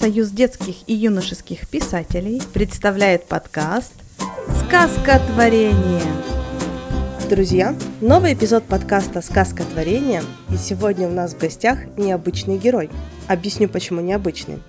Союз детских и юношеских писателей представляет подкаст «Сказка творения». Друзья, новый эпизод подкаста «Сказка творения» и сегодня у нас в гостях необычный герой. Объясню, почему необычный.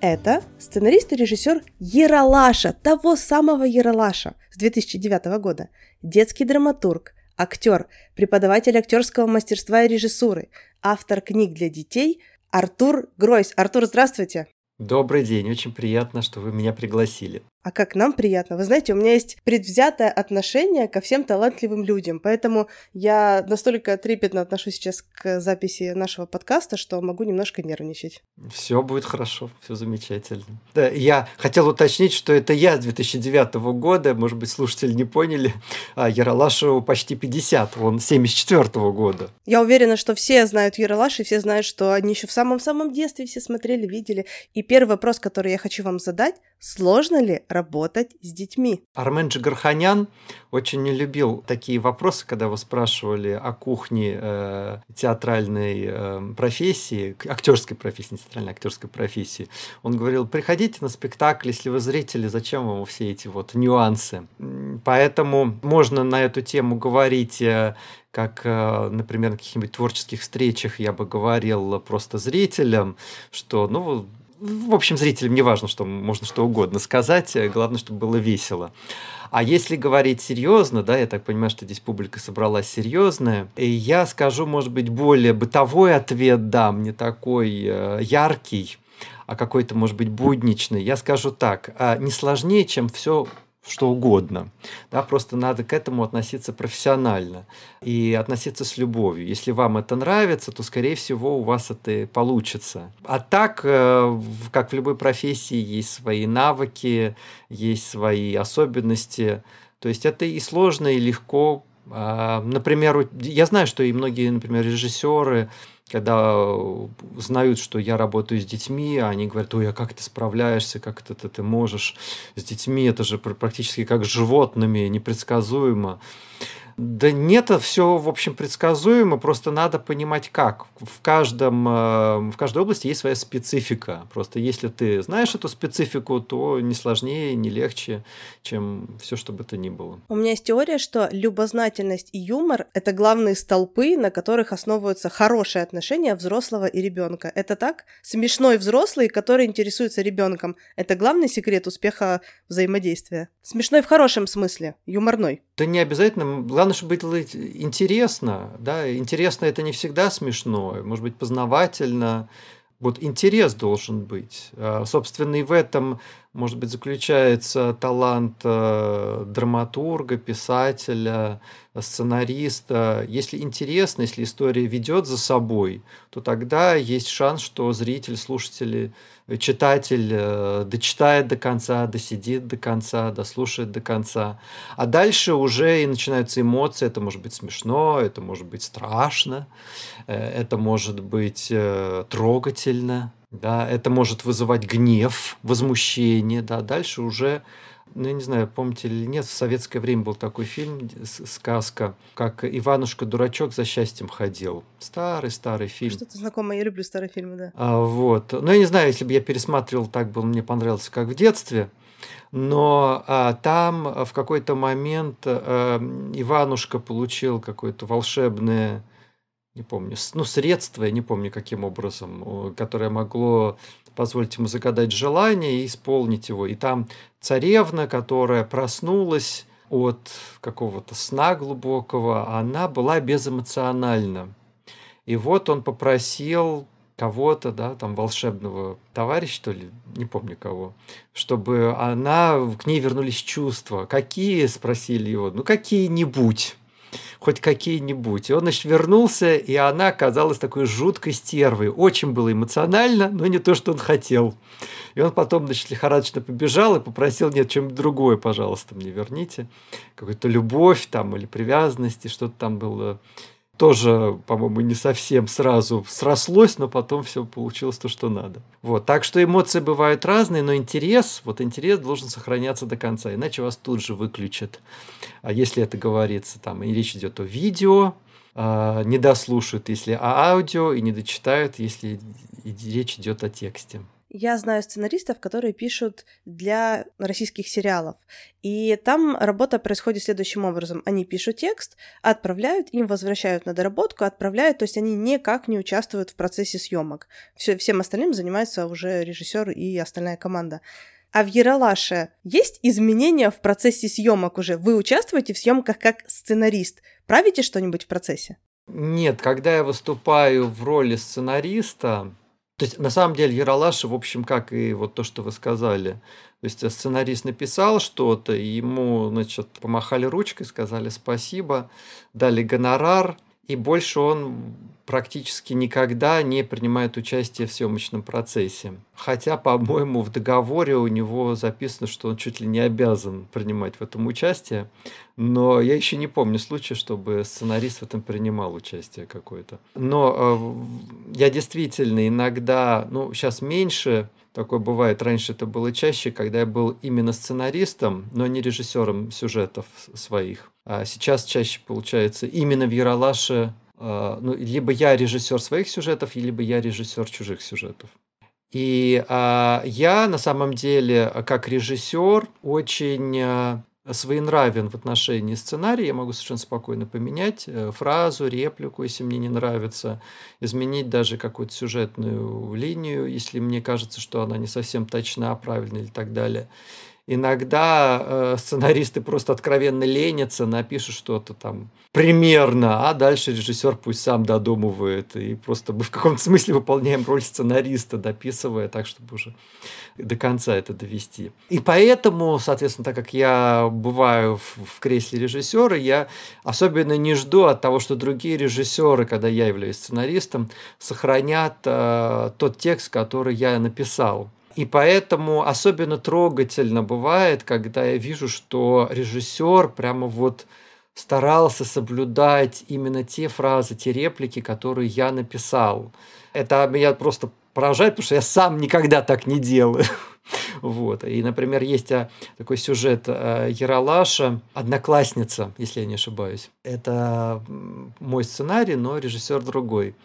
Это сценарист и режиссер Ералаша, того самого Ералаша с 2009 года, детский драматург, актер, преподаватель актерского мастерства и режиссуры, автор книг для детей Артур Гройс. Артур, здравствуйте! Добрый день, очень приятно, что вы меня пригласили. А как нам приятно. Вы знаете, у меня есть предвзятое отношение ко всем талантливым людям, поэтому я настолько трепетно отношусь сейчас к записи нашего подкаста, что могу немножко нервничать. Все будет хорошо, все замечательно. Да, я хотел уточнить, что это я с 2009 года, может быть, слушатели не поняли, а Яралашу почти 50, он 74 года. Я уверена, что все знают Яралаш, и все знают, что они еще в самом-самом детстве все смотрели, видели. И первый вопрос, который я хочу вам задать, сложно ли работать с детьми. Армен Джигарханян очень не любил такие вопросы, когда вы спрашивали о кухне э, театральной э, профессии, актерской профессии, не театральной, актерской профессии. Он говорил, приходите на спектакль, если вы зрители, зачем вам все эти вот нюансы? Поэтому можно на эту тему говорить э, как, э, например, на каких-нибудь творческих встречах я бы говорил просто зрителям, что, ну, в общем, зрителям не важно, что можно что угодно сказать, э, главное, чтобы было весело. А если говорить серьезно, да, я так понимаю, что здесь публика собралась серьезная, и я скажу, может быть, более бытовой ответ дам, не такой э, яркий, а какой-то, может быть, будничный. Я скажу так, а не сложнее, чем все что угодно. Да, просто надо к этому относиться профессионально и относиться с любовью. Если вам это нравится, то, скорее всего, у вас это получится. А так, э, как в любой профессии, есть свои навыки, есть свои особенности. То есть это и сложно, и легко. А, например, я знаю, что и многие, например, режиссеры когда э, знают, что я работаю с детьми, они говорят, ой, а как ты справляешься, как это ты, ты можешь с детьми, это же практически как с животными, непредсказуемо. Да нет, все, в общем, предсказуемо, просто надо понимать как. В, каждом, э, в каждой области есть своя специфика. Просто если ты знаешь эту специфику, то не сложнее, не легче, чем все, что бы то ни было. У меня есть теория, что любознательность и юмор — это главные столпы, на которых основываются хорошие отношения взрослого и ребенка. Это так? Смешной взрослый, который интересуется ребенком — это главный секрет успеха взаимодействия. Смешной в хорошем смысле, юморной. Да не обязательно. Главное, чтобы было интересно. Да? Интересно это не всегда смешно. Может быть, познавательно. Вот интерес должен быть. А, собственно, и в этом, может быть, заключается талант э, драматурга, писателя, сценариста. Если интересно, если история ведет за собой, то тогда есть шанс, что зритель, слушатель читатель э, дочитает до конца, досидит до конца, дослушает до конца. А дальше уже и начинаются эмоции. Это может быть смешно, это может быть страшно, э, это может быть э, трогательно, да, это может вызывать гнев, возмущение. Да. Дальше уже ну, я не знаю, помните или нет, в советское время был такой фильм, сказка, как Иванушка-дурачок за счастьем ходил. Старый-старый фильм. Что-то знакомое, я люблю старые фильмы, да. А, вот. Ну, я не знаю, если бы я пересматривал, так бы мне понравился, как в детстве. Но а, там в какой-то момент а, Иванушка получил какое-то волшебное не помню, ну, средство, я не помню каким образом, которое могло позволить ему загадать желание и исполнить его. И там царевна, которая проснулась от какого-то сна глубокого, она была безэмоциональна. И вот он попросил кого-то, да, там волшебного товарища, что ли, не помню кого, чтобы она, к ней вернулись чувства. Какие, спросили его, ну какие-нибудь хоть какие-нибудь. И он, значит, вернулся, и она оказалась такой жуткой стервой. Очень было эмоционально, но не то, что он хотел. И он потом, значит, лихорадочно побежал и попросил, нет, чем-нибудь другое, пожалуйста, мне верните. Какую-то любовь там или привязанность, и что-то там было тоже, по-моему, не совсем сразу срослось, но потом все получилось то, что надо. Вот. Так что эмоции бывают разные, но интерес, вот интерес должен сохраняться до конца, иначе вас тут же выключат. А если это говорится, там, и речь идет о видео, а, не дослушают, если о аудио, и не дочитают, если речь идет о тексте. Я знаю сценаристов, которые пишут для российских сериалов. И там работа происходит следующим образом. Они пишут текст, отправляют, им возвращают на доработку, отправляют, то есть они никак не участвуют в процессе съемок. Все, всем остальным занимается уже режиссер и остальная команда. А в Яралаше есть изменения в процессе съемок уже? Вы участвуете в съемках как сценарист? Правите что-нибудь в процессе? Нет, когда я выступаю в роли сценариста, то есть на самом деле Яралаша, в общем, как и вот то, что вы сказали, то есть сценарист написал что-то, ему, значит, помахали ручкой, сказали спасибо, дали гонорар, и больше он практически никогда не принимает участие в съемочном процессе. Хотя, по-моему, в договоре у него записано, что он чуть ли не обязан принимать в этом участие. Но я еще не помню случая, чтобы сценарист в этом принимал участие какое-то. Но э, я действительно иногда, ну, сейчас меньше, такое бывает. Раньше это было чаще, когда я был именно сценаристом, но не режиссером сюжетов своих. А сейчас чаще получается именно в Яралаше а, ну, либо я режиссер своих сюжетов, либо я режиссер чужих сюжетов. И а, я на самом деле, как режиссер, очень а, своенравен в отношении сценария. Я могу совершенно спокойно поменять э, фразу, реплику, если мне не нравится, изменить даже какую-то сюжетную линию, если мне кажется, что она не совсем точна, правильная или так далее. Иногда э, сценаристы просто откровенно ленятся, напишут что-то там примерно, а дальше режиссер пусть сам додумывает. И просто мы в каком-то смысле выполняем роль сценариста, дописывая так, чтобы уже до конца это довести. И поэтому, соответственно, так как я бываю в, в кресле режиссера, я особенно не жду от того, что другие режиссеры, когда я являюсь сценаристом, сохранят э, тот текст, который я написал. И поэтому особенно трогательно бывает, когда я вижу, что режиссер прямо вот старался соблюдать именно те фразы, те реплики, которые я написал. Это меня просто поражает, потому что я сам никогда так не делаю. Вот. И, например, есть а, такой сюжет э, Яралаша, «Одноклассница», если я не ошибаюсь. Это мой сценарий, но режиссер другой.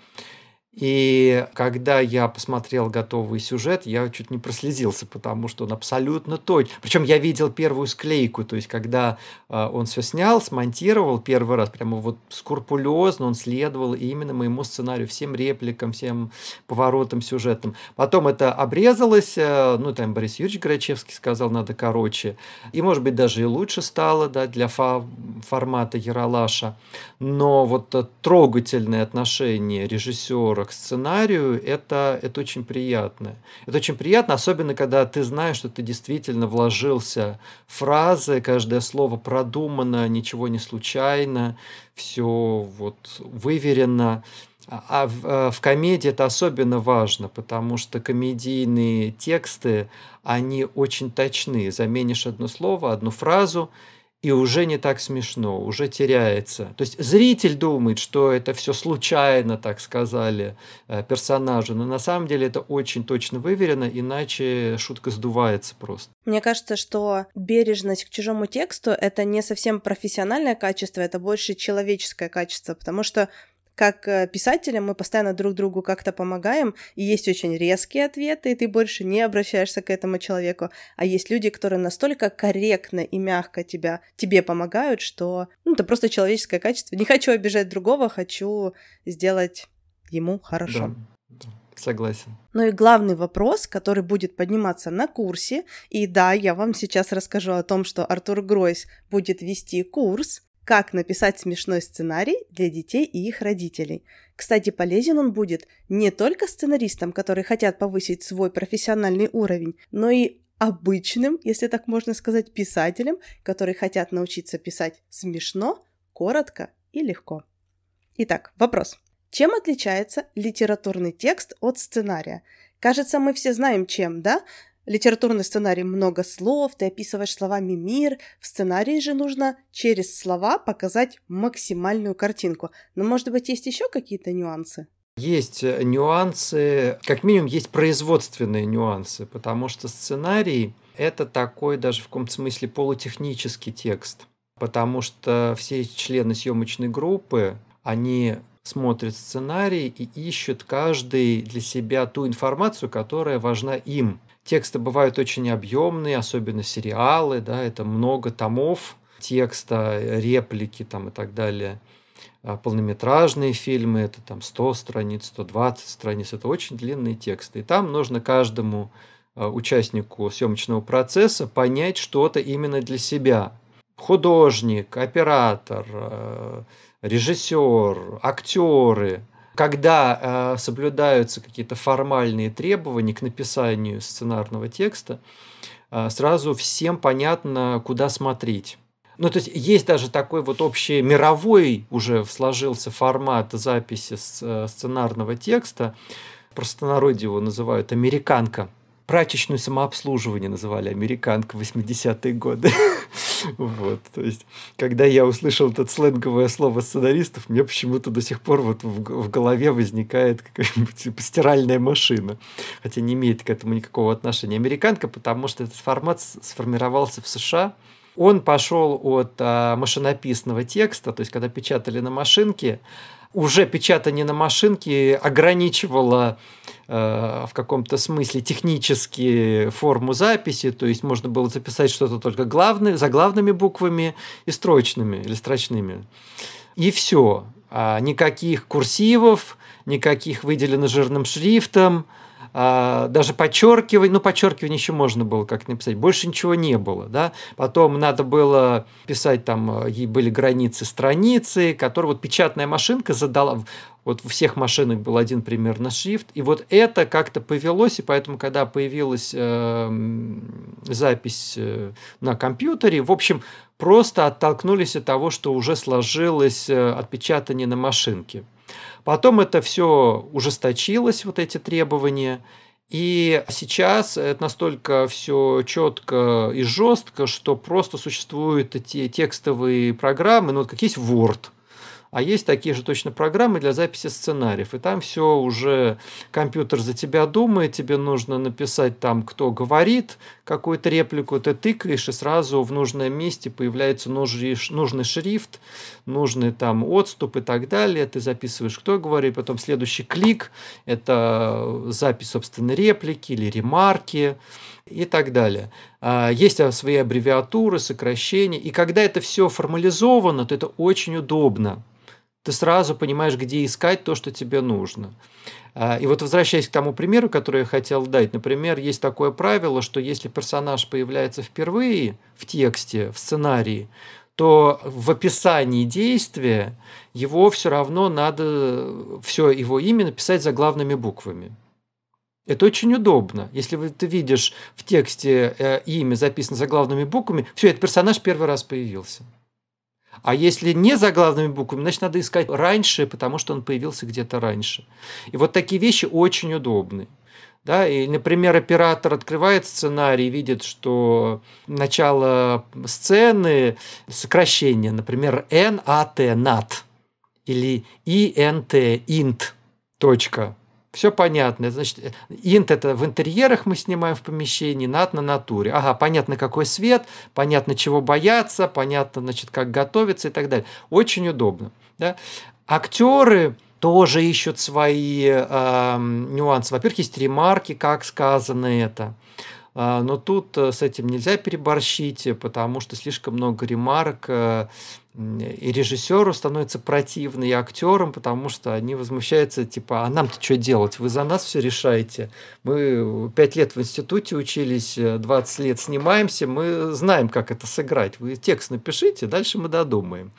И когда я посмотрел готовый сюжет, я чуть не прослезился, потому что он абсолютно точно. Причем я видел первую склейку, то есть когда э, он все снял, смонтировал первый раз, прямо вот скрупулезно он следовал именно моему сценарию, всем репликам, всем поворотам сюжетам. Потом это обрезалось, э, ну там Борис Юрьевич Грачевский сказал, надо короче. И может быть даже и лучше стало да, для фа- формата Яралаша. Но вот трогательное отношение режиссера к сценарию, это, это очень приятно. Это очень приятно, особенно когда ты знаешь, что ты действительно вложился в фразы, каждое слово продумано, ничего не случайно, все вот выверено. А в, э, в комедии это особенно важно, потому что комедийные тексты, они очень точны. Заменишь одно слово, одну фразу – и уже не так смешно, уже теряется. То есть зритель думает, что это все случайно, так сказали э, персонажи, но на самом деле это очень точно выверено, иначе шутка сдувается просто. Мне кажется, что бережность к чужому тексту — это не совсем профессиональное качество, это больше человеческое качество, потому что как э, писателям мы постоянно друг другу как-то помогаем, и есть очень резкие ответы, и ты больше не обращаешься к этому человеку, а есть люди, которые настолько корректно и мягко тебя, тебе помогают, что ну, это просто человеческое качество. Не хочу обижать другого, хочу сделать ему хорошо. Да. Согласен. Ну и главный вопрос, который будет подниматься на курсе, и да, я вам сейчас расскажу о том, что Артур Гройс будет вести курс, как написать смешной сценарий для детей и их родителей. Кстати, полезен он будет не только сценаристам, которые хотят повысить свой профессиональный уровень, но и обычным, если так можно сказать, писателям, которые хотят научиться писать смешно, коротко и легко. Итак, вопрос. Чем отличается литературный текст от сценария? Кажется, мы все знаем чем, да? Литературный сценарий много слов, ты описываешь словами мир. В сценарии же нужно через слова показать максимальную картинку. Но, может быть, есть еще какие-то нюансы? Есть э, нюансы, как минимум есть производственные нюансы, потому что сценарий – это такой даже в каком-то смысле полутехнический текст, потому что все члены съемочной группы, они смотрят сценарий и ищут каждый для себя ту информацию, которая важна им. Тексты бывают очень объемные, особенно сериалы, да, это много томов текста, реплики там и так далее. А полнометражные фильмы, это там 100 страниц, 120 страниц, это очень длинные тексты. И там нужно каждому а, участнику съемочного процесса понять что-то именно для себя. Художник, оператор, а, режиссер, актеры, когда э, соблюдаются какие-то формальные требования к написанию сценарного текста, э, сразу всем понятно, куда смотреть. Ну, то есть есть даже такой вот общий мировой уже сложился формат записи сценарного текста. Простонародье его называют «американка» прачечную самообслуживание называли американка в 80-е годы. вот, то есть, когда я услышал это сленговое слово сценаристов, мне почему-то до сих пор вот в, в голове возникает какая-нибудь типа, стиральная машина, хотя не имеет к этому никакого отношения. Американка, потому что этот формат сформировался в США, он пошел от а, машинописного текста, то есть когда печатали на машинке, уже печатание на машинке ограничивало э, в каком-то смысле технически форму записи, то есть можно было записать что-то только главное, заглавными буквами и строчными или строчными. И все. А никаких курсивов, никаких выделено жирным шрифтом, а, даже подчеркивать, ну, подчеркивание еще можно было как написать, больше ничего не было, да. Потом надо было писать, там, ей были границы страницы, которые вот печатная машинка задала, вот у всех машинок был один примерно шрифт, и вот это как-то повелось, и поэтому, когда появилась э, запись э, на компьютере, в общем, просто оттолкнулись от того, что уже сложилось э, отпечатание на машинке. Потом это все ужесточилось, вот эти требования. И сейчас это настолько все четко и жестко, что просто существуют эти текстовые программы, ну, вот как есть Word – а есть такие же точно программы для записи сценариев. И там все уже компьютер за тебя думает, тебе нужно написать там, кто говорит какую-то реплику, ты тыкаешь, и сразу в нужном месте появляется нужный, нужный шрифт, нужный там отступ и так далее. Ты записываешь, кто говорит, потом следующий клик – это запись, собственно, реплики или ремарки и так далее. А, есть свои аббревиатуры, сокращения. И когда это все формализовано, то это очень удобно ты сразу понимаешь, где искать то, что тебе нужно. А, и вот возвращаясь к тому примеру, который я хотел дать, например, есть такое правило, что если персонаж появляется впервые в тексте, в сценарии, то в описании действия его все равно надо, все его имя написать заглавными буквами. Это очень удобно. Если ты видишь в тексте э, имя записано заглавными буквами, все, этот персонаж первый раз появился. А если не заглавными буквами, значит, надо искать раньше, потому что он появился где-то раньше. И вот такие вещи очень удобны. Да, и, например, оператор открывает сценарий, видит, что начало сцены сокращение, например, NAT, NAT, или INT, INT, точка. Все понятно. Значит, инт это в интерьерах мы снимаем в помещении, над на натуре. Ага, понятно, какой свет, понятно, чего бояться, понятно, значит, как готовиться и так далее. Очень удобно. Да? Актеры тоже ищут свои э, нюансы. Во-первых, есть ремарки, как сказано это. А, но тут э, с этим нельзя переборщить, потому что слишком много ремарок, э, и режиссеру становится противно, и актерам, потому что они возмущаются, типа, а нам-то что делать? Вы за нас все решаете. Мы пять лет в институте учились, 20 лет снимаемся, мы знаем, как это сыграть. Вы текст напишите, дальше мы додумаем.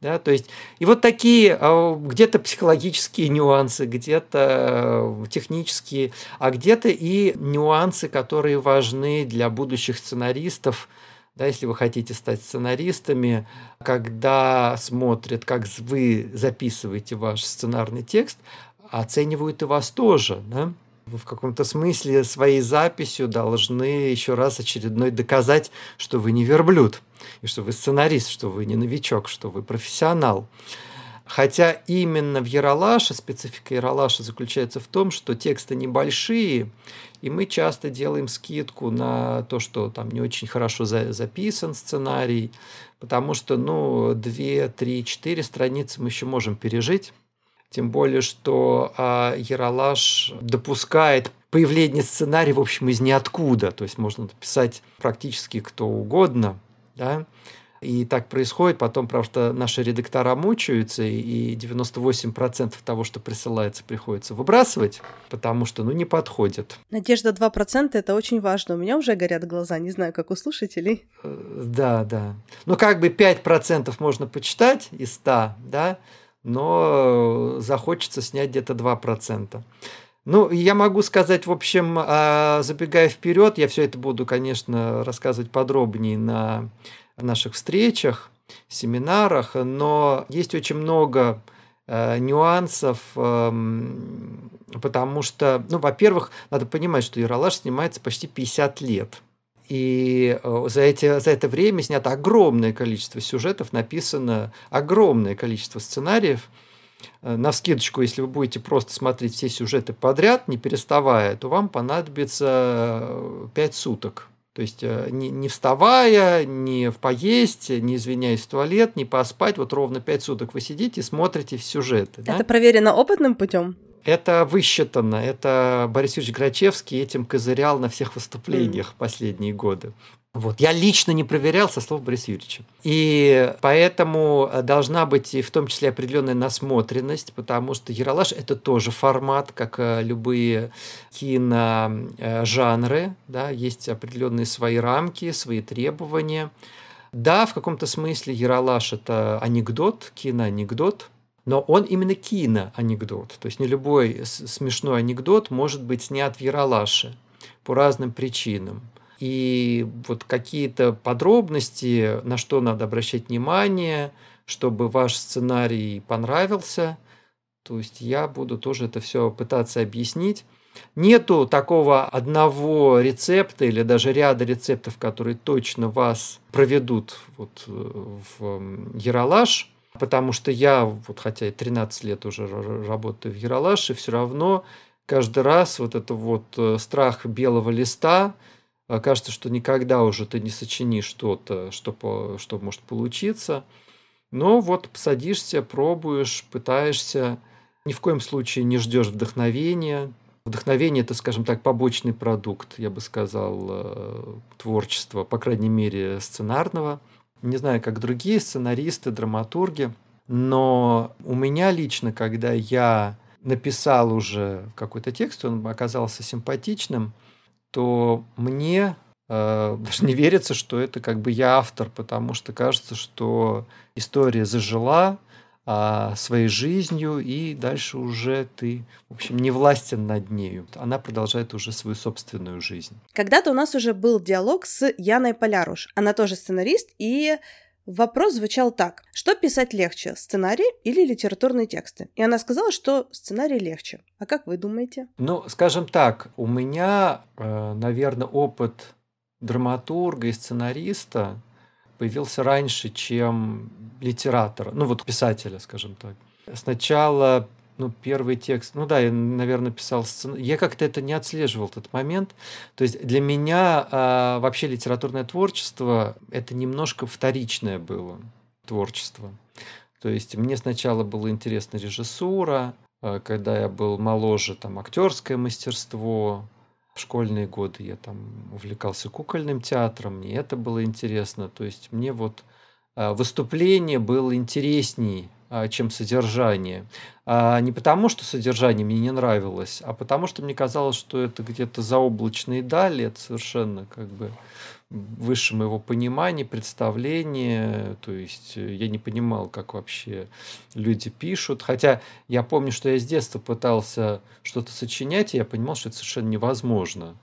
Да, то есть, и вот такие а, где-то психологические нюансы, где-то э, технические, а где-то и нюансы, которые важны для будущих сценаристов, да, если вы хотите стать сценаристами, когда смотрят, как вы записываете ваш сценарный текст, оценивают и вас тоже. Да? Вы в каком-то смысле своей записью должны еще раз очередной доказать, что вы не верблюд, и что вы сценарист, что вы не новичок, что вы профессионал. Хотя именно в Яралаше, специфика Яралаша заключается в том, что тексты небольшие, и мы часто делаем скидку на то, что там не очень хорошо за, записан сценарий, потому что, ну, 2, 3, 4 страницы мы еще можем пережить. Тем более, что а, Яралаш допускает появление сценария, в общем, из ниоткуда. То есть можно написать практически кто угодно. Да? И так происходит. Потом, что наши редактора мучаются, и 98% того, что присылается, приходится выбрасывать, потому что, ну, не подходит. Надежда 2% — это очень важно. У меня уже горят глаза, не знаю, как у слушателей. Э, да, да. Ну, как бы 5% можно почитать из 100, да, но захочется снять где-то 2%. Ну, я могу сказать, в общем, а, забегая вперед, я все это буду, конечно, рассказывать подробнее на наших встречах, семинарах, но есть очень много э, нюансов, эм, потому что, ну, во-первых, надо понимать, что Яралаш снимается почти 50 лет. И э, за, эти, за это время снято огромное количество сюжетов, написано огромное количество сценариев. Э, на скидочку, если вы будете просто смотреть все сюжеты подряд, не переставая, то вам понадобится 5 суток. То есть не, не вставая, не в поесть, не извиняясь в туалет, не поспать, вот ровно 5 суток вы сидите и смотрите сюжеты. Это да? проверено опытным путем? Это высчитано. Это Борис Юрьевич Грачевский этим козырял на всех выступлениях mm. последние годы. Вот. Я лично не проверял со слов Бориса Юрьевича. И поэтому должна быть и в том числе определенная насмотренность, потому что Яралаш – это тоже формат, как э, любые киножанры. Да, есть определенные свои рамки, свои требования. Да, в каком-то смысле Яралаш – это анекдот, киноанекдот, но он именно киноанекдот. То есть не любой смешной анекдот может быть снят в Яралаше по разным причинам. И вот какие-то подробности, на что надо обращать внимание, чтобы ваш сценарий понравился. То есть я буду тоже это все пытаться объяснить. Нету такого одного рецепта или даже ряда рецептов, которые точно вас проведут вот в Яралаш, потому что я, вот хотя и 13 лет уже работаю в Яралаше, все равно каждый раз вот это вот э, страх белого листа – кажется, что никогда уже ты не сочинишь что-то, что, что может получиться. Но вот садишься, пробуешь, пытаешься, ни в коем случае не ждешь вдохновения. Вдохновение – это, скажем так, побочный продукт, я бы сказал, э, творчества, по крайней мере, сценарного. Не знаю, как другие сценаристы, драматурги, но у меня лично, когда я написал уже какой-то текст, он оказался симпатичным – то мне э, даже не верится, что это как бы я автор, потому что кажется, что история зажила а, своей жизнью, и дальше уже ты, в общем, не властен над нею. Она продолжает уже свою собственную жизнь. Когда-то у нас уже был диалог с Яной Поляруш. Она тоже сценарист, и Вопрос звучал так. Что писать легче, сценарий или литературные тексты? И она сказала, что сценарий легче. А как вы думаете? Ну, скажем так, у меня, э, наверное, опыт драматурга и сценариста появился раньше, чем литератора, ну вот писателя, скажем так. Сначала ну, первый текст, ну да, я, наверное, писал сценарий. Я как-то это не отслеживал, этот момент. То есть для меня а, вообще литературное творчество – это немножко вторичное было творчество. То есть мне сначала было интересна режиссура, а, когда я был моложе, там, актерское мастерство, школьные годы я там увлекался кукольным театром, мне это было интересно. То есть мне вот а, выступление было интересней а, чем содержание. А не потому, что содержание мне не нравилось, а потому, что мне казалось, что это где-то заоблачные дали, это совершенно как бы выше моего понимания, представления. То есть э, я не понимал, как вообще люди пишут. Хотя я помню, что я с детства пытался что-то сочинять, и я понимал, что это совершенно невозможно.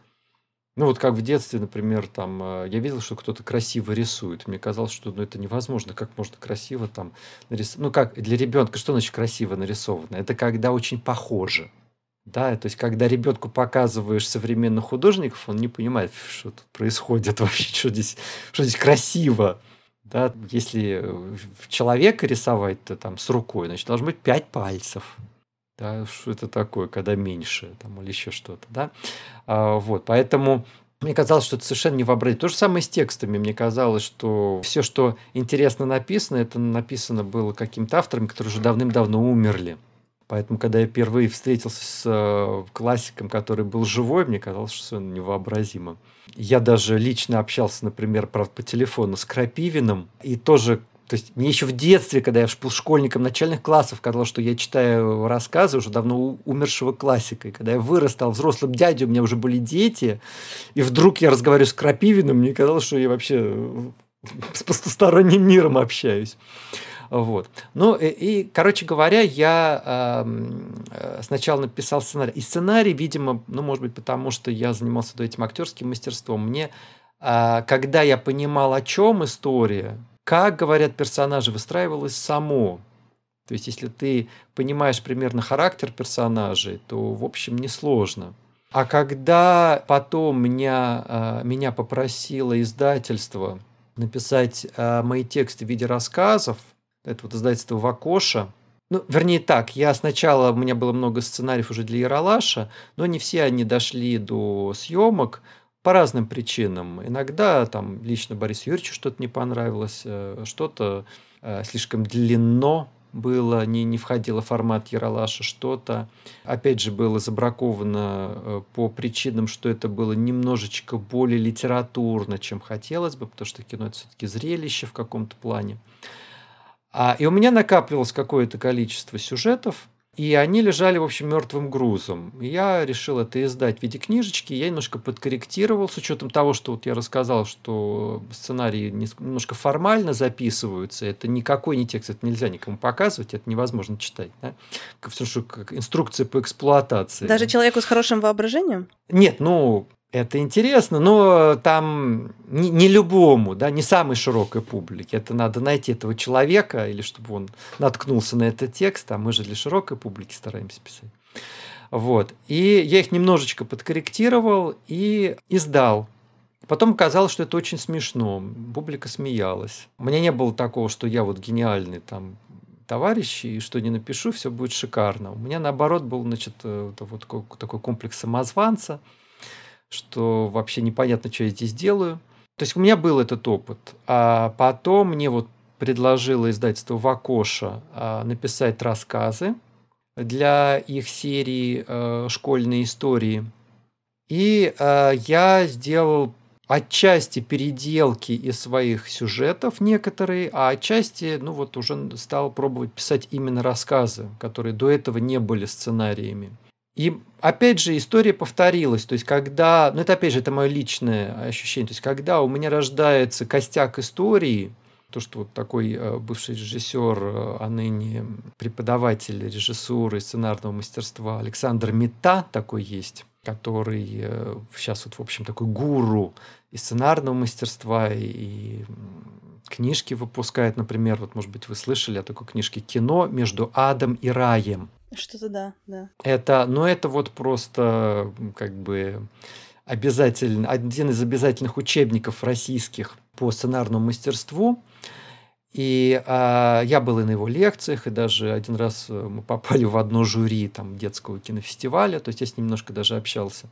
Ну, вот как в детстве, например, там, э, я видел, что кто-то красиво рисует. Мне казалось, что ну, это невозможно. Как можно красиво там нарисовать? Ну, как для ребенка, что значит красиво нарисовано? Это когда очень похоже. Да, то есть, когда ребенку показываешь современных художников, он не понимает, что тут происходит вообще, что здесь, что здесь красиво. Да, если человека рисовать, то там с рукой, значит, должно быть пять пальцев. Да, что это такое, когда меньше, там, или еще что-то, да. А, вот, поэтому мне казалось, что это совершенно не вообразить. То же самое с текстами. Мне казалось, что все, что интересно написано, это написано было каким-то автором, которые уже давным-давно умерли. Поэтому, когда я впервые встретился с э, классиком, который был живой, мне казалось, что он невообразимо. Я даже лично общался, например, правда, по телефону с Крапивиным, и тоже то есть мне еще в детстве, когда я был школьником начальных классов, казалось, что я читаю рассказы уже давно умершего классика. И когда я вырос, стал взрослым дядей, у меня уже были дети, и вдруг я разговариваю с Крапивиным, мне казалось, что я вообще с посторонним миром общаюсь. Вот. Ну и, и, короче говоря, я э, сначала написал сценарий. И сценарий, видимо, ну, может быть, потому что я занимался этим актерским мастерством, мне, э, когда я понимал, о чем история, как говорят персонажи, выстраивалось само. То есть, если ты понимаешь примерно характер персонажей, то, в общем, несложно. А когда потом меня, э, меня попросило издательство написать э, мои тексты в виде рассказов, это вот издательство Вакоша. Ну, вернее так, я сначала, у меня было много сценариев уже для Яралаша, но не все они дошли до съемок по разным причинам. Иногда там лично Борису Юрьевичу что-то не понравилось, э, что-то э, слишком длинно было, не, не входило в формат Яралаша, что-то, опять же, было забраковано э, по причинам, что это было немножечко более литературно, чем хотелось бы, потому что кино это все-таки зрелище в каком-то плане. А, и у меня накапливалось какое-то количество сюжетов, и они лежали, в общем, мертвым грузом. Я решил это издать в виде книжечки. Я немножко подкорректировал с учетом того, что вот я рассказал, что сценарии немножко формально записываются. Это никакой не текст, это нельзя никому показывать, это невозможно читать. Да? Все, что как инструкция по эксплуатации. Даже человеку с хорошим воображением? Нет, ну, это интересно, но там не, не любому, да, не самой широкой публике. Это надо найти этого человека, или чтобы он наткнулся на этот текст, а мы же для широкой публики стараемся писать. Вот. И я их немножечко подкорректировал и издал. Потом казалось, что это очень смешно. Публика смеялась. У меня не было такого, что я вот гениальный там товарищ, и что не напишу, все будет шикарно. У меня наоборот был, значит, э, вот такой комплекс самозванца – что вообще непонятно, что я здесь делаю. То есть у меня был этот опыт. А потом мне вот предложило издательство Вакоша а, написать рассказы для их серии э, «Школьные истории». И э, я сделал отчасти переделки из своих сюжетов некоторые, а отчасти, ну вот уже стал пробовать писать именно рассказы, которые до этого не были сценариями. И опять же история повторилась, то есть когда, ну это опять же это мое личное ощущение, то есть когда у меня рождается костяк истории, то, что вот такой э, бывший режиссер, э, а ныне преподаватель режиссуры и сценарного мастерства Александр Мета такой есть, который сейчас э, вот, в общем, такой гуру и сценарного мастерства, и книжки выпускает, например, вот, может быть, вы слышали о такой книжке «Кино между адом и раем». Что-то да, да. Это, ну, это вот просто как бы обязательно, один из обязательных учебников российских по сценарному мастерству. И а, я был и на его лекциях, и даже один раз э, мы попали в одно жюри там, детского кинофестиваля, то есть я с ним немножко даже общался.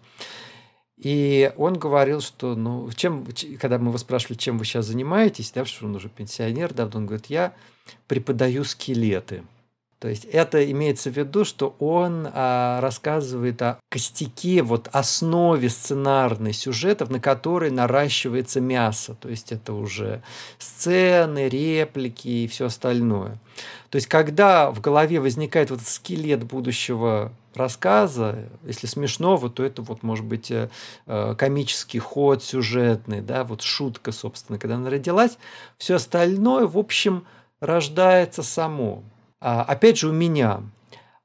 И он говорил, что, ну, чем, когда мы его спрашивали, чем вы сейчас занимаетесь, да, что он уже пенсионер давно, он говорит, я преподаю скелеты. То есть это имеется в виду, что он а, рассказывает о костяке, вот основе сценарной сюжетов, на которой наращивается мясо. То есть это уже сцены, реплики и все остальное. То есть когда в голове возникает вот скелет будущего рассказа, если смешного, то это вот может быть э, э, комический ход сюжетный, да, вот шутка, собственно, когда она родилась, все остальное, в общем, рождается само. А, опять же, у меня.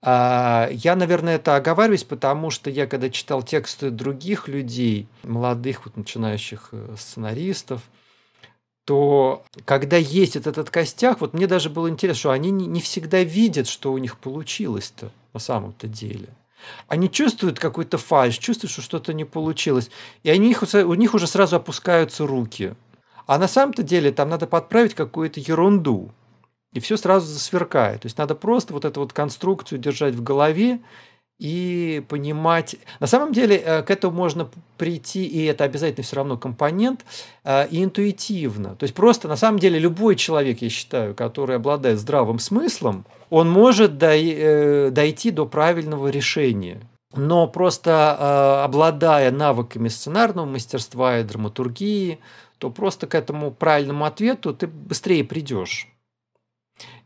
А, я, наверное, это оговариваюсь, потому что я, когда читал тексты других людей, молодых, вот начинающих э, сценаристов, то когда есть этот, этот костяк, вот мне даже было интересно, что они не, не всегда видят, что у них получилось-то на самом-то деле. Они чувствуют какой-то фальш, чувствуют, что что-то не получилось, и они, у них уже сразу опускаются руки. А на самом-то деле там надо подправить какую-то ерунду и все сразу засверкает. То есть надо просто вот эту вот конструкцию держать в голове и понимать. На самом деле э, к этому можно прийти, и это обязательно все равно компонент, э, и интуитивно. То есть просто на самом деле любой человек, я считаю, который обладает здравым смыслом, он может э, дойти до правильного решения. Но просто обладая навыками сценарного мастерства и драматургии, то просто к этому правильному ответу ты быстрее придешь.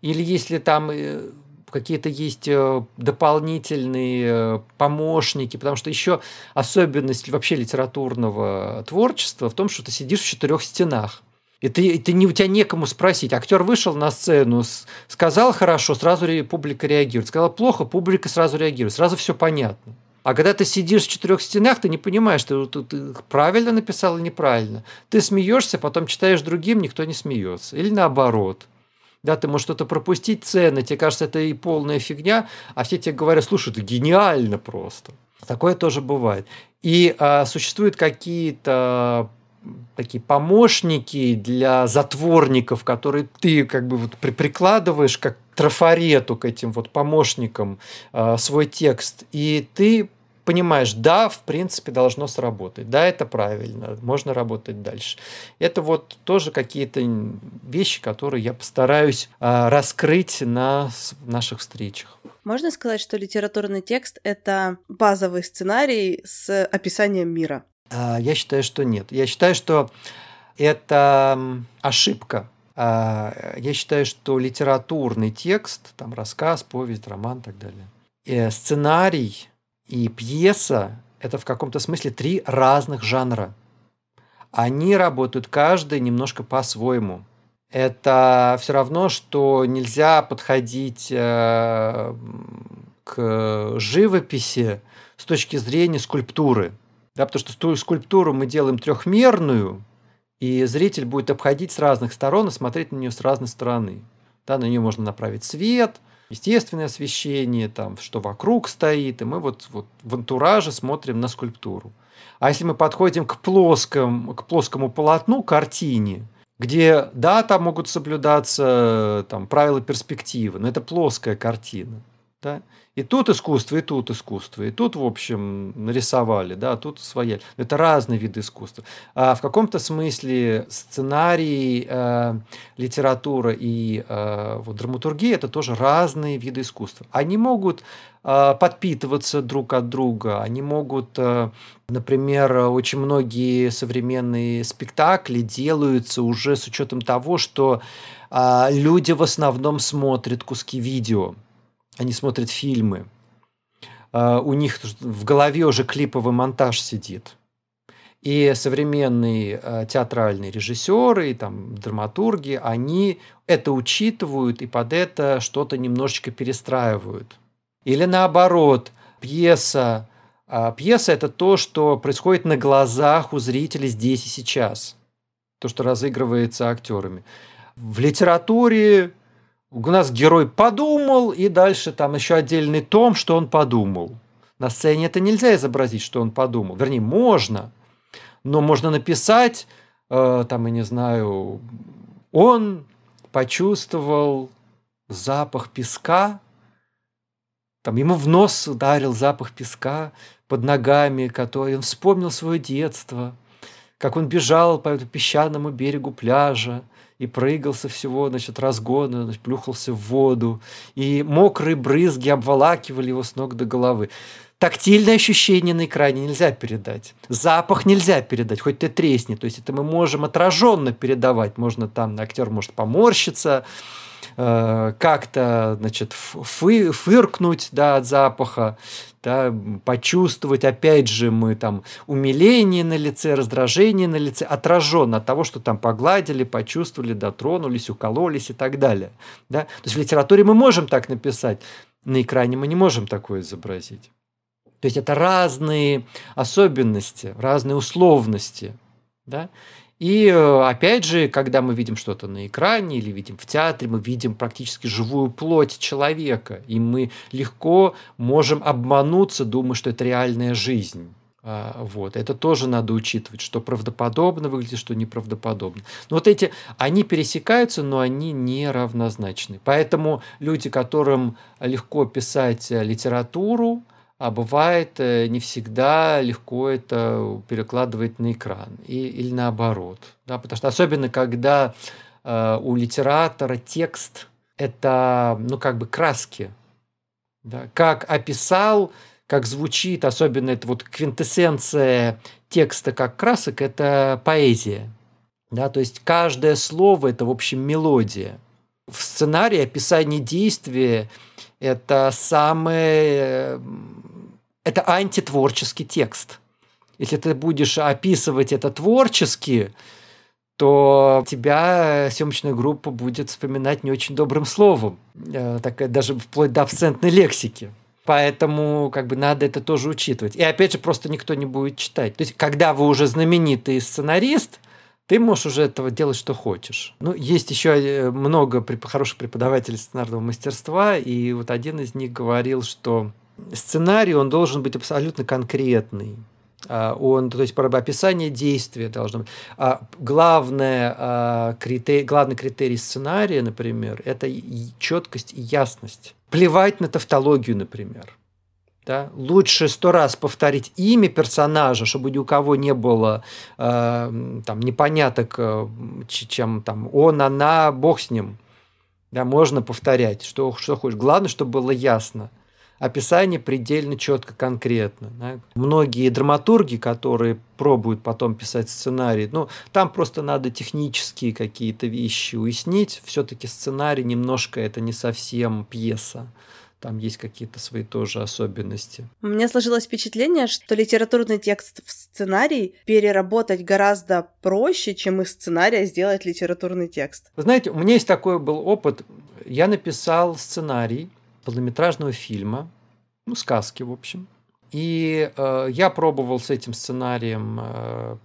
Или если там какие-то есть э, дополнительные э, помощники, потому что еще особенность вообще литературного творчества в том, что ты сидишь в четырех стенах. И ты, ты не, у тебя некому спросить. Актер вышел на сцену, сказал хорошо, сразу публика реагирует. Сказал плохо, публика сразу реагирует. Сразу все понятно. А когда ты сидишь в четырех стенах, ты не понимаешь, ты, ты, ты правильно написал или неправильно. Ты смеешься, потом читаешь другим, никто не смеется. Или наоборот да, ты можешь что-то пропустить цены, тебе кажется, это и полная фигня, а все тебе говорят, слушай, это гениально просто. Такое тоже бывает. И а, существуют какие-то такие помощники для затворников, которые ты как бы вот при прикладываешь как трафарету к этим вот помощникам э, свой текст, и ты понимаешь, да, в принципе, должно сработать, да, это правильно, можно работать дальше. Это вот тоже какие-то вещи, которые я постараюсь а, раскрыть на наших встречах. Можно сказать, что литературный текст — это базовый сценарий с описанием мира? А, я считаю, что нет. Я считаю, что это ошибка. А, я считаю, что литературный текст, там рассказ, повесть, роман и так далее, э, сценарий и пьеса – это в каком-то смысле три разных жанра. Они работают каждый немножко по-своему. Это все равно, что нельзя подходить э, к живописи с точки зрения скульптуры. Да, потому что скульптуру мы делаем трехмерную, и зритель будет обходить с разных сторон и смотреть на нее с разной стороны. Да, на нее можно направить свет – естественное освещение, там, что вокруг стоит, и мы вот, вот в антураже смотрим на скульптуру. А если мы подходим к плоскому, к плоскому полотну, картине, где, да, там могут соблюдаться там, правила перспективы, но это плоская картина. Да? И тут искусство, и тут искусство, и тут, в общем, нарисовали, да, тут своя. Это разные виды искусства. А в каком-то смысле сценарий, э, литература и э, вот, драматургия – это тоже разные виды искусства. Они могут э, подпитываться друг от друга, они могут, э, например, очень многие современные спектакли делаются уже с учетом того, что э, люди в основном смотрят куски видео – они смотрят фильмы, а, у них в голове уже клиповый монтаж сидит. И современные а, театральные режиссеры, и там, драматурги, они это учитывают и под это что-то немножечко перестраивают. Или наоборот, пьеса. А пьеса – это то, что происходит на глазах у зрителей здесь и сейчас. То, что разыгрывается актерами. В литературе у нас герой подумал, и дальше там еще отдельный том, что он подумал. На сцене это нельзя изобразить, что он подумал. Вернее, можно, но можно написать, э, там, я не знаю, он почувствовал запах песка, там ему в нос ударил запах песка под ногами, который он вспомнил свое детство, как он бежал по песчаному берегу пляжа, и прыгал со всего, значит, разгона, значит, плюхался в воду, и мокрые брызги обволакивали его с ног до головы. Тактильное ощущение на экране нельзя передать. Запах нельзя передать, хоть ты тресни. То есть это мы можем отраженно передавать. Можно там, актер может поморщиться, Э, как-то, значит, фы, фыркнуть, да, от запаха, да, почувствовать, опять же, мы там умиление на лице, раздражение на лице, отраженно от того, что там погладили, почувствовали, дотронулись, укололись и так далее. Да? То есть в литературе мы можем так написать, на экране мы не можем такое изобразить. То есть это разные особенности, разные условности. Да? И э, опять же, когда мы видим что-то на экране или видим в театре, мы видим практически живую плоть человека, и мы легко можем обмануться, думая, что это реальная жизнь. А, вот. Это тоже надо учитывать, что правдоподобно выглядит, что неправдоподобно. Но вот эти, они пересекаются, но они не равнозначны. Поэтому люди, которым легко писать литературу, а бывает э, не всегда легко это перекладывать на экран и, или наоборот. Да, потому что особенно когда э, у литератора текст это ну как бы краски. Да, как описал, как звучит, особенно это вот квинтэссенция текста как красок, это поэзия. Да, то есть каждое слово это в общем мелодия. В сценарии описание действия это самое это антитворческий текст. Если ты будешь описывать это творчески, то тебя съемочная группа будет вспоминать не очень добрым словом, э, такая даже вплоть до абсентной лексики. Поэтому как бы надо это тоже учитывать. И опять же, просто никто не будет читать. То есть, когда вы уже знаменитый сценарист, ты можешь уже этого делать, что хочешь. Ну, есть еще э, много хороших преподавателей сценарного мастерства, и вот один из них говорил, что сценарий, он должен быть абсолютно конкретный. А, он, то есть, описание действия должно быть. А главное, а, критерий, главный критерий сценария, например, это четкость и ясность. Плевать на тавтологию, например. Да? Лучше сто раз повторить имя персонажа, чтобы ни у кого не было э, там, непоняток, чем там он, она, бог с ним. Да, можно повторять, что, что хочешь. Главное, чтобы было ясно описание предельно четко, конкретно. Да. Многие драматурги, которые пробуют потом писать сценарий, ну, там просто надо технические какие-то вещи уяснить. Все-таки сценарий немножко это не совсем пьеса там есть какие-то свои тоже особенности. У меня сложилось впечатление, что литературный текст в сценарий переработать гораздо проще, чем из сценария сделать литературный текст. Вы знаете, у меня есть такой был опыт. Я написал сценарий полнометражного фильма, ну, сказки, в общем. И э, я пробовал с этим сценарием э,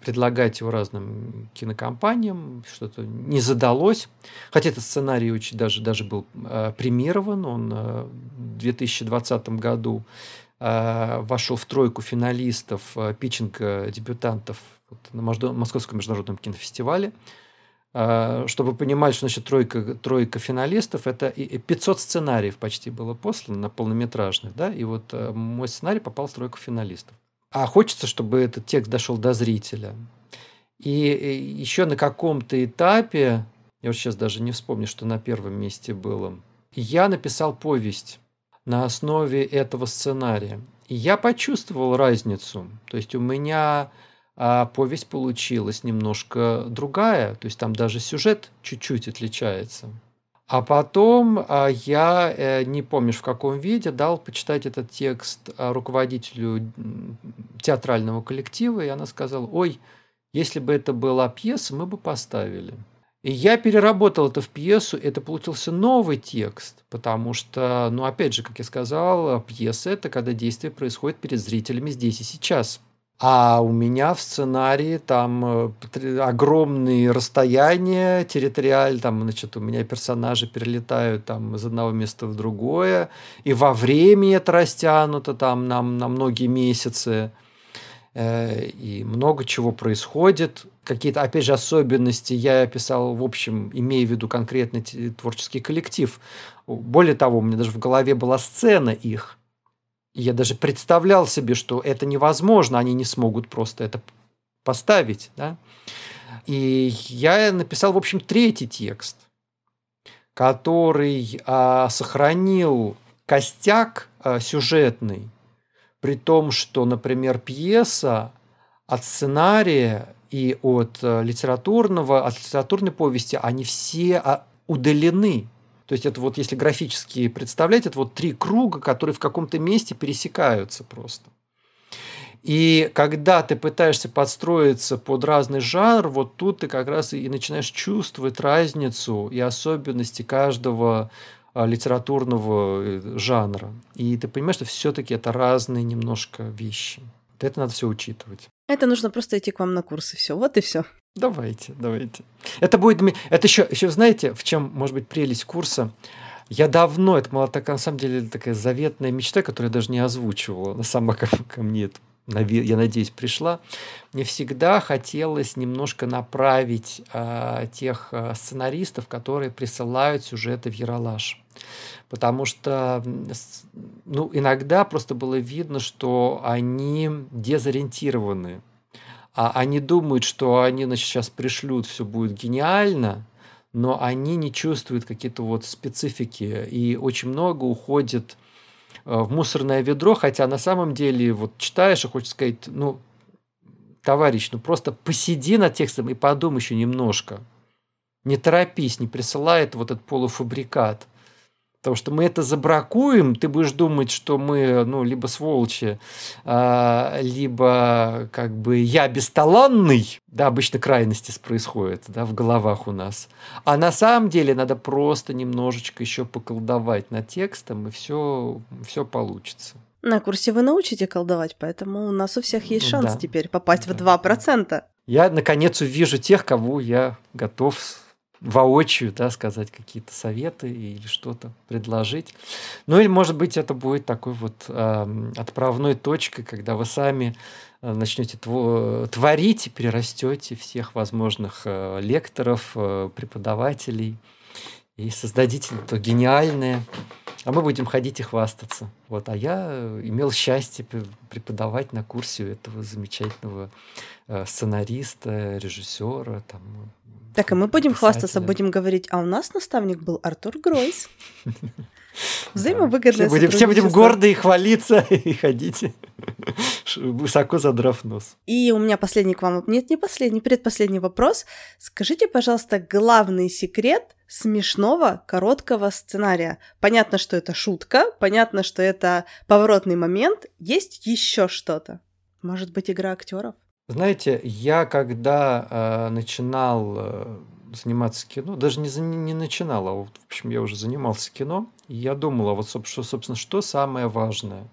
предлагать его разным кинокомпаниям, что-то не задалось. Хотя этот сценарий очень даже, даже был э, премирован, он э, в 2020 году э, вошел в тройку финалистов э, питчинга дебютантов вот, на Московском международном кинофестивале. А, чтобы понимать, что значит тройка, тройка финалистов, это 500 сценариев почти было послано на полнометражных, да, и вот э, мой сценарий попал в тройку финалистов. А хочется, чтобы этот текст дошел до зрителя. И еще на каком-то этапе, я вот сейчас даже не вспомню, что на первом месте было, я написал повесть на основе этого сценария. И я почувствовал разницу. То есть у меня а повесть получилась немножко другая, то есть там даже сюжет чуть-чуть отличается. А потом а, я, э, не помнишь в каком виде, дал почитать этот текст а, руководителю театрального коллектива, и она сказала, ой, если бы это была пьеса, мы бы поставили. И я переработал это в пьесу, это получился новый текст, потому что, ну, опять же, как я сказал, пьеса – это когда действие происходит перед зрителями здесь и сейчас – а у меня в сценарии там э, огромные расстояния территориаль, там, значит, у меня персонажи перелетают там из одного места в другое, и во времени это растянуто там на, на многие месяцы, э, и много чего происходит. Какие-то, опять же, особенности я описал, в общем, имея в виду конкретный творческий коллектив. Более того, у меня даже в голове была сцена их – я даже представлял себе, что это невозможно, они не смогут просто это поставить. Да? И я написал, в общем, третий текст, который а, сохранил костяк а, сюжетный, при том, что, например, пьеса от сценария и от а, литературного, от литературной повести, они все а, удалены. То есть это вот, если графически представлять, это вот три круга, которые в каком-то месте пересекаются просто. И когда ты пытаешься подстроиться под разный жанр, вот тут ты как раз и начинаешь чувствовать разницу и особенности каждого а, литературного э, жанра. И ты понимаешь, что все-таки это разные немножко вещи. Это надо все учитывать. Это нужно просто идти к вам на курсы. Все, вот и все. Давайте, давайте. Это будет... Это еще, еще знаете, в чем может быть прелесть курса? Я давно, это была такая, на самом деле, такая заветная мечта, которую я даже не озвучивала. Она сама ко, ко мне я надеюсь, пришла, мне всегда хотелось немножко направить э, тех э, сценаристов, которые присылают сюжеты в Яралаш. Потому что ну, иногда просто было видно, что они дезориентированы. А они думают, что они значит, сейчас пришлют, все будет гениально, но они не чувствуют какие-то вот специфики. И очень много уходит в мусорное ведро, хотя на самом деле вот читаешь и хочешь сказать, ну, товарищ, ну просто посиди над текстом и подумай еще немножко. Не торопись, не присылай вот этот полуфабрикат. Потому что мы это забракуем, ты будешь думать, что мы, ну, либо сволочи, а, либо как бы я бесталанный, да, обычно крайности происходят, да, в головах у нас. А на самом деле надо просто немножечко еще поколдовать над текстом, и все, все получится. На курсе вы научите колдовать, поэтому у нас у всех есть шанс да. теперь попасть да. в 2%. Я, наконец, увижу тех, кого я готов воочию, да, сказать какие-то советы или что-то предложить. Ну или, может быть, это будет такой вот э, отправной точкой, когда вы сами э, начнете творить и перерастете всех возможных э, лекторов, э, преподавателей и создадите то гениальное, а мы будем ходить и хвастаться. Вот, а я э, имел счастье преподавать на курсе этого замечательного сценариста, режиссера, там, так, и мы будем хвастаться, будем говорить, а у нас наставник был Артур Гройс. Взаимовыгодное все будем, все будем горды и хвалиться и ходить высоко задрав нос. И у меня последний к вам, нет, не последний, предпоследний вопрос. Скажите, пожалуйста, главный секрет смешного короткого сценария. Понятно, что это шутка, понятно, что это поворотный момент. Есть еще что-то? Может быть, игра актеров? Знаете, я когда э, начинал э, заниматься кино, даже не, не начинал, а вот, в общем, я уже занимался кино, и я думал, а вот, что, собственно, что самое важное,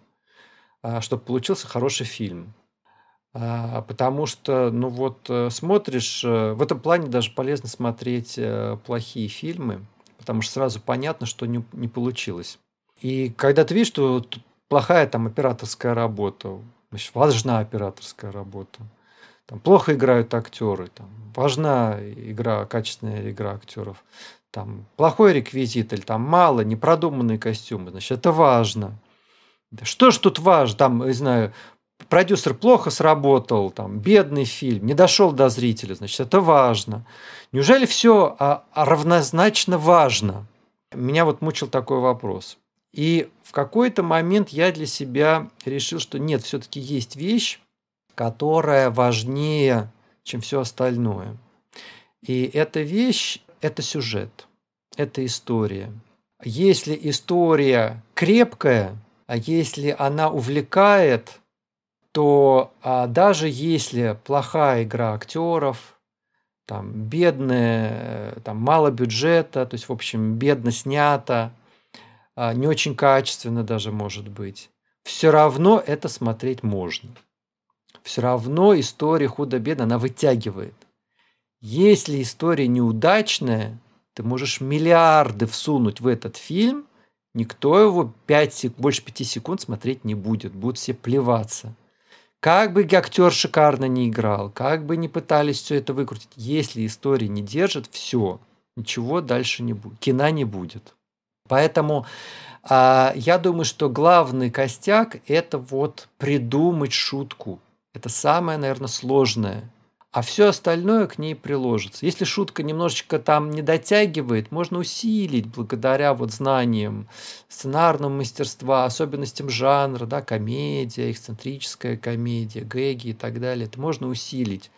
э, чтобы получился хороший фильм. А, потому что, ну вот, э, смотришь, э, в этом плане даже полезно смотреть э, плохие фильмы, потому что сразу понятно, что не, не получилось. И когда ты видишь, что плохая там операторская работа, значит, важна операторская работа, там плохо играют актеры, там важна игра, качественная игра актеров, там плохой реквизит или там мало, непродуманные костюмы, значит, это важно. Что ж тут важно? Там, не знаю, продюсер плохо сработал, там, бедный фильм, не дошел до зрителя, значит, это важно. Неужели все а, а равнозначно важно? Меня вот мучил такой вопрос. И в какой-то момент я для себя решил, что нет, все-таки есть вещь, которая важнее, чем все остальное. И эта вещь – это сюжет, это история. Если история крепкая, а если она увлекает, то а даже если плохая игра актеров, там, бедная, там, мало бюджета, то есть, в общем, бедно снято, а, не очень качественно даже может быть, все равно это смотреть можно все равно история худо-бедно, она вытягивает. Если история неудачная, ты можешь миллиарды всунуть в этот фильм, никто его 5, больше 5 секунд смотреть не будет, будут все плеваться. Как бы актер шикарно не играл, как бы не пытались все это выкрутить, если история не держит, все, ничего дальше не будет, кино не будет. Поэтому а, я думаю, что главный костяк – это вот придумать шутку, это самое, наверное, сложное. А все остальное к ней приложится. Если шутка немножечко там не дотягивает, можно усилить благодаря вот знаниям сценарного мастерства, особенностям жанра, да, комедия, эксцентрическая комедия, гэги и так далее. Это можно усилить.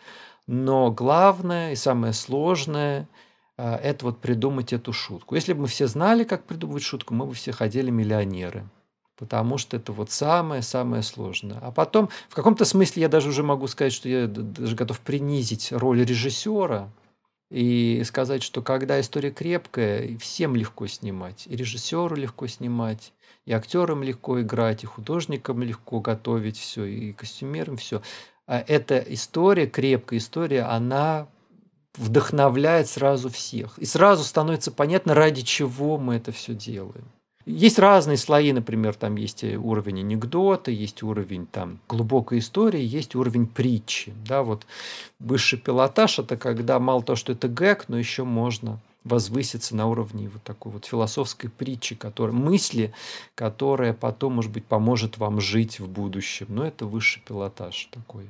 Но главное и самое сложное э, – это вот придумать эту шутку. Если бы мы все знали, как придумывать шутку, мы бы все ходили миллионеры потому что это вот самое-самое сложное. А потом, в каком-то смысле я даже уже могу сказать, что я даже готов принизить роль режиссера и сказать, что когда история крепкая, всем легко снимать. И режиссеру легко снимать, и актерам легко играть, и художникам легко готовить все, и костюмерам все. А эта история, крепкая история, она вдохновляет сразу всех. И сразу становится понятно, ради чего мы это все делаем. Есть разные слои, например, там есть уровень анекдота, есть уровень там глубокой истории, есть уровень притчи. Да, вот высший пилотаж – это когда мало того, что это гэг, но еще можно возвыситься на уровне вот такой вот философской притчи, которая, мысли, которая потом, может быть, поможет вам жить в будущем. Но это высший пилотаж такой.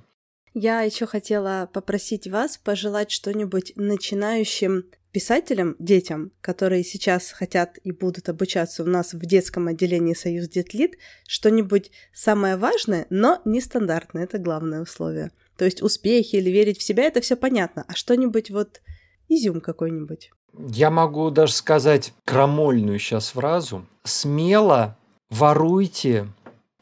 Я еще хотела попросить вас пожелать что-нибудь начинающим писателям, детям, которые сейчас хотят и будут обучаться у нас в детском отделении Союз Детлит, что-нибудь самое важное, но нестандартное, это главное условие. То есть успехи или верить в себя, это все понятно, а что-нибудь вот изюм какой-нибудь. Я могу даже сказать крамольную сейчас фразу. Смело воруйте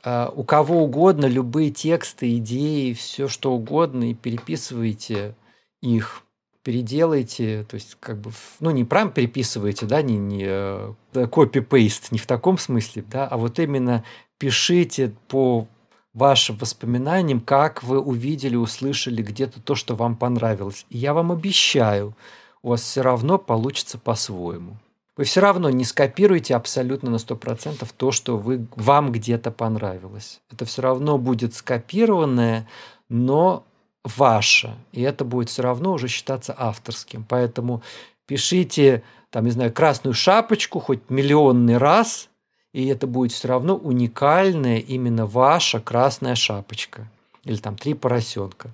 э, у кого угодно любые тексты, идеи, все что угодно и переписывайте их переделайте, то есть как бы, ну не прям переписывайте, да, не, не э, copy-paste, не в таком смысле, да, а вот именно пишите по вашим воспоминаниям, как вы увидели, услышали где-то то, что вам понравилось. И я вам обещаю, у вас все равно получится по-своему. Вы все равно не скопируете абсолютно на 100% то, что вы, вам где-то понравилось. Это все равно будет скопированное, но ваше, и это будет все равно уже считаться авторским. Поэтому пишите, там, не знаю, красную шапочку хоть миллионный раз, и это будет все равно уникальная именно ваша красная шапочка. Или там три поросенка.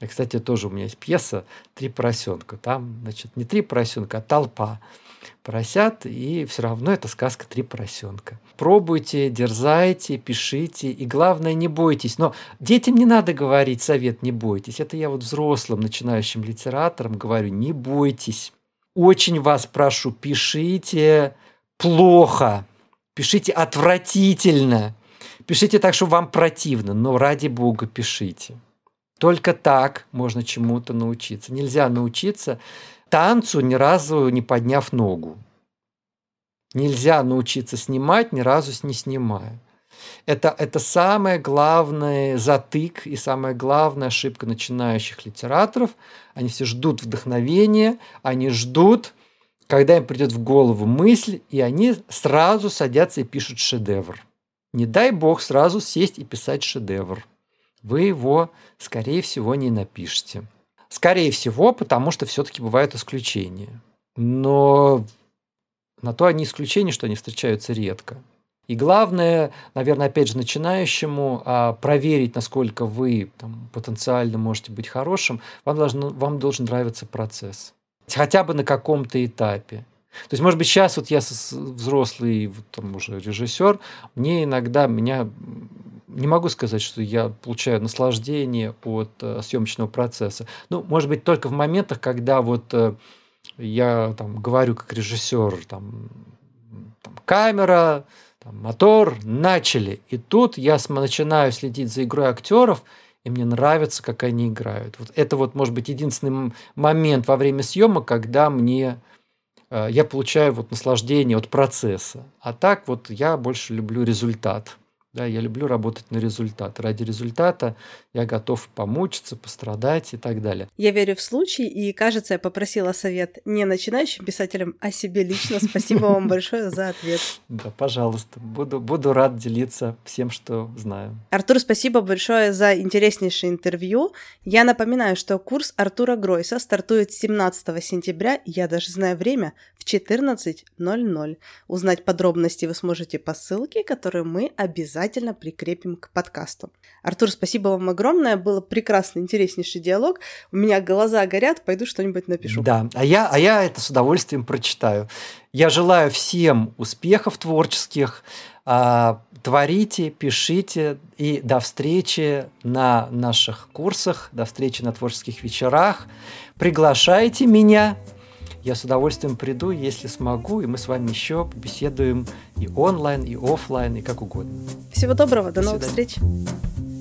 И, кстати, тоже у меня есть пьеса «Три поросенка». Там, значит, не три поросенка, а толпа поросят, и все равно это сказка «Три поросенка». Пробуйте, дерзайте, пишите, и главное, не бойтесь. Но детям не надо говорить совет «не бойтесь». Это я вот взрослым, начинающим литераторам говорю «не бойтесь». Очень вас прошу, пишите плохо, пишите отвратительно, пишите так, что вам противно, но ради бога пишите. Только так можно чему-то научиться. Нельзя научиться танцу, ни разу не подняв ногу. Нельзя научиться снимать, ни разу не снимая. Это, это самый главный затык и самая главная ошибка начинающих литераторов. Они все ждут вдохновения, они ждут, когда им придет в голову мысль, и они сразу садятся и пишут шедевр. Не дай бог сразу сесть и писать шедевр. Вы его, скорее всего, не напишете. Скорее всего, потому что все-таки бывают исключения. Но на то они исключения, что они встречаются редко. И главное, наверное, опять же, начинающему а, проверить, насколько вы там, потенциально можете быть хорошим, вам должен, вам должен нравиться процесс. Хотя бы на каком-то этапе. То есть, может быть, сейчас вот я взрослый вот, там, уже режиссер, мне иногда меня не могу сказать, что я получаю наслаждение от э, съемочного процесса. Ну, может быть, только в моментах, когда вот э, я там говорю как режиссер, там, там камера, там, мотор, начали. И тут я начинаю следить за игрой актеров, и мне нравится, как они играют. Вот это вот, может быть, единственный момент во время съемок, когда мне э, я получаю вот наслаждение от процесса. А так вот я больше люблю результат. Да, я люблю работать на результат. Ради результата я готов помучиться, пострадать и так далее. Я верю в случай, и, кажется, я попросила совет не начинающим писателям, а себе лично. Спасибо вам большое за ответ. Да, пожалуйста. Буду, буду рад делиться всем, что знаю. Артур, спасибо большое за интереснейшее интервью. Я напоминаю, что курс Артура Гройса стартует 17 сентября, я даже знаю время, в 14.00. Узнать подробности вы сможете по ссылке, которую мы обязательно обязательно прикрепим к подкасту. Артур, спасибо вам огромное. Было прекрасно, интереснейший диалог. У меня глаза горят, пойду что-нибудь напишу. Да, а я, а я это с удовольствием прочитаю. Я желаю всем успехов творческих. А, творите, пишите и до встречи на наших курсах, до встречи на творческих вечерах. Приглашайте меня я с удовольствием приду, если смогу, и мы с вами еще побеседуем и онлайн, и офлайн, и как угодно. Всего доброго, до, до новых свидания. встреч.